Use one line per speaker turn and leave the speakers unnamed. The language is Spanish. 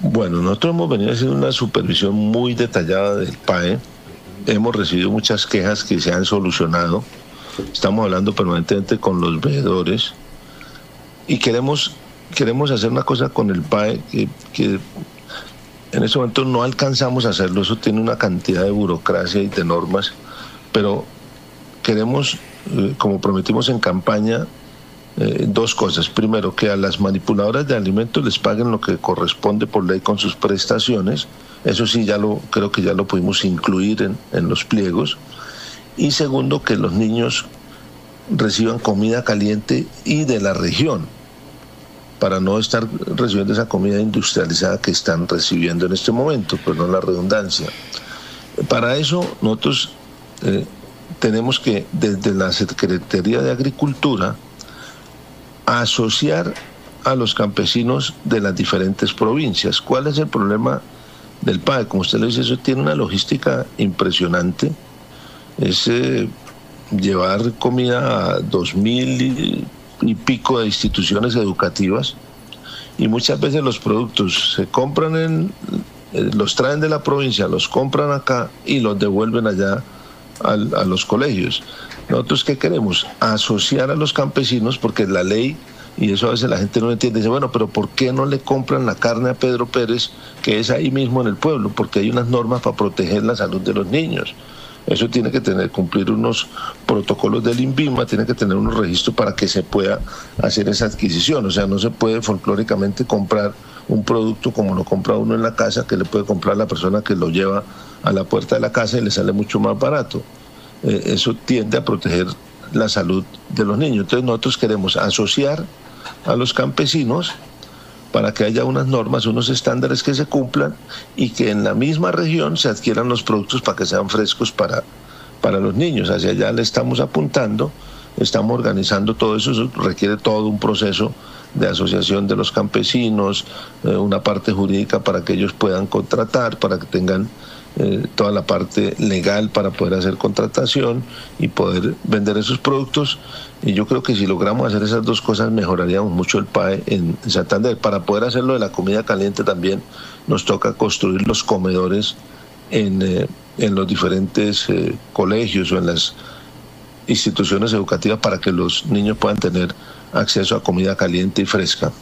Bueno, nosotros hemos venido haciendo una supervisión muy detallada del PAE. Hemos recibido muchas quejas que se han solucionado. Estamos hablando permanentemente con los veedores y queremos, queremos hacer una cosa con el PAE que, que en este momento no alcanzamos a hacerlo. Eso tiene una cantidad de burocracia y de normas, pero queremos, eh, como prometimos en campaña, eh, dos cosas. Primero, que a las manipuladoras de alimentos les paguen lo que corresponde por ley con sus prestaciones. Eso sí, ya lo creo que ya lo pudimos incluir en, en los pliegos. Y segundo, que los niños reciban comida caliente y de la región, para no estar recibiendo esa comida industrializada que están recibiendo en este momento, pues no la redundancia. Para eso nosotros eh, tenemos que desde la Secretaría de Agricultura asociar a los campesinos de las diferentes provincias. ¿Cuál es el problema del PAE? Como usted lo dice, eso tiene una logística impresionante. Es eh, llevar comida a dos mil y, pico de instituciones educativas y muchas veces los productos se compran en, eh, los traen de la provincia, los compran acá y los devuelven allá a los colegios. Nosotros qué queremos? Asociar a los campesinos porque la ley, y eso a veces la gente no entiende, dice, bueno, pero ¿por qué no le compran la carne a Pedro Pérez, que es ahí mismo en el pueblo? Porque hay unas normas para proteger la salud de los niños. Eso tiene que tener, cumplir unos protocolos del INVIMA, tiene que tener unos registros para que se pueda hacer esa adquisición. O sea, no se puede folclóricamente comprar un producto como lo compra uno en la casa, que le puede comprar la persona que lo lleva a la puerta de la casa y le sale mucho más barato. Eh, eso tiende a proteger la salud de los niños. Entonces nosotros queremos asociar a los campesinos para que haya unas normas, unos estándares que se cumplan y que en la misma región se adquieran los productos para que sean frescos para, para los niños. Hacia allá le estamos apuntando, estamos organizando todo eso, eso requiere todo un proceso de asociación de los campesinos, eh, una parte jurídica para que ellos puedan contratar, para que tengan eh, toda la parte legal para poder hacer contratación y poder vender esos productos. Y yo creo que si logramos hacer esas dos cosas mejoraríamos mucho el PAE en Santander. Para poder hacerlo de la comida caliente también nos toca construir los comedores en, eh, en los diferentes colegios o en las instituciones educativas para que los niños puedan tener acceso a comida caliente y fresca.